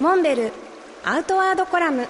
モンベルアウトワードコラム。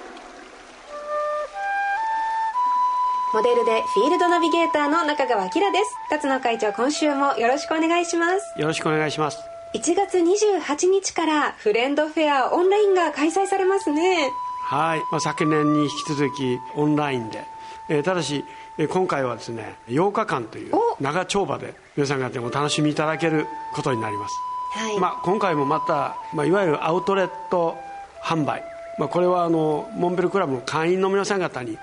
モデルでフィールドナビゲーターの中川明です。辰野会長今週もよろしくお願いします。よろしくお願いします。1月28日からフレンドフェアオンラインが開催されますね。はい、まあ、昨年に引き続きオンラインで、えー、ただし、えー、今回はですね8日間という長丁場で皆さん方もお楽しみいただけることになりますはい。まあ、今回もまた、まあ、いわゆるアウトレット販売、まあ、これはあのモンベルクラブの会員の皆さん方に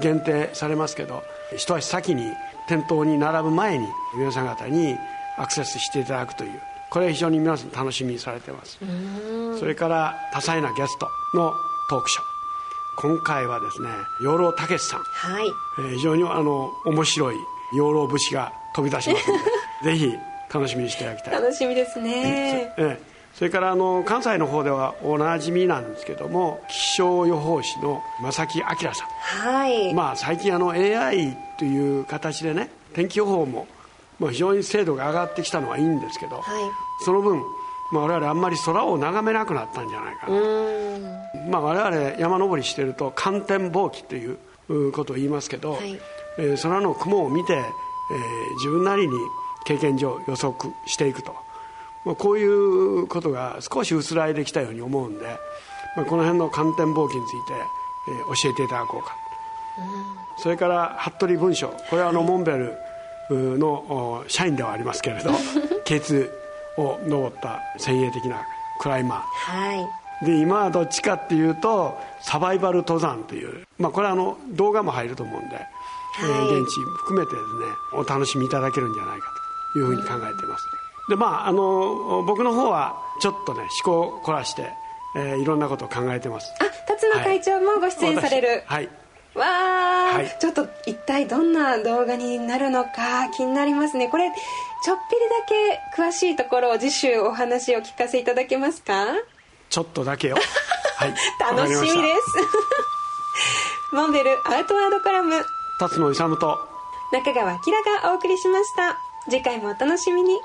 限定されますけど一足先に店頭に並ぶ前に皆さん方にアクセスしていただくという。これは非常に皆さん楽しみにされてます。それから多彩なゲストのトークショー。今回はですね養老たけしさん、はい。えー、非常にあの面白い養老節が飛び出しますので ぜひ楽しみにしていただきたい。楽しみですね、ええ。それからあの関西の方ではおなじみなんですけども気象予報士の正木明さん、はい。まあ、最近あの AI という形でね天気予報も、まあ、非常に精度が上がってきたのはいいんですけど、はい、その分、まあ、我々あんまり空を眺めなくなったんじゃないかな。と、まあ、我々山登りしてると寒天望気ということを言いますけど、はい、えー、空の雲を見て、えー、自分なりに経験上予測していくと、まあ、こういうことが少し薄らいできたように思うんで、まあ、この辺の寒天望気について、えー、教えていただこうか、うん、それから服部文章。これはあのモンベルの社員ではありますけれど K2 を登った先鋭的なクライマー、はい、で今はどっちかっていうとサバイバル登山という、まあ、これはあの動画も入ると思うんで、はい、えー、現地含めてですねお楽しみいただけるんじゃないかというふうに考えています。でまああの僕の方はちょっとね思考を凝らして、えー、いろんなことを考えてます。あ辰野会長もご出演される。はい。わあ、はい、ちょっと一体どんな動画になるのか気になりますね。これちょっぴりだけ詳しいところを次週お話を聞かせいただけますか？ちょっとだけよ。はい。楽しみです。モンベルアウトワードコラム。辰野勇と。中川明がお送りしました次回もお楽しみに。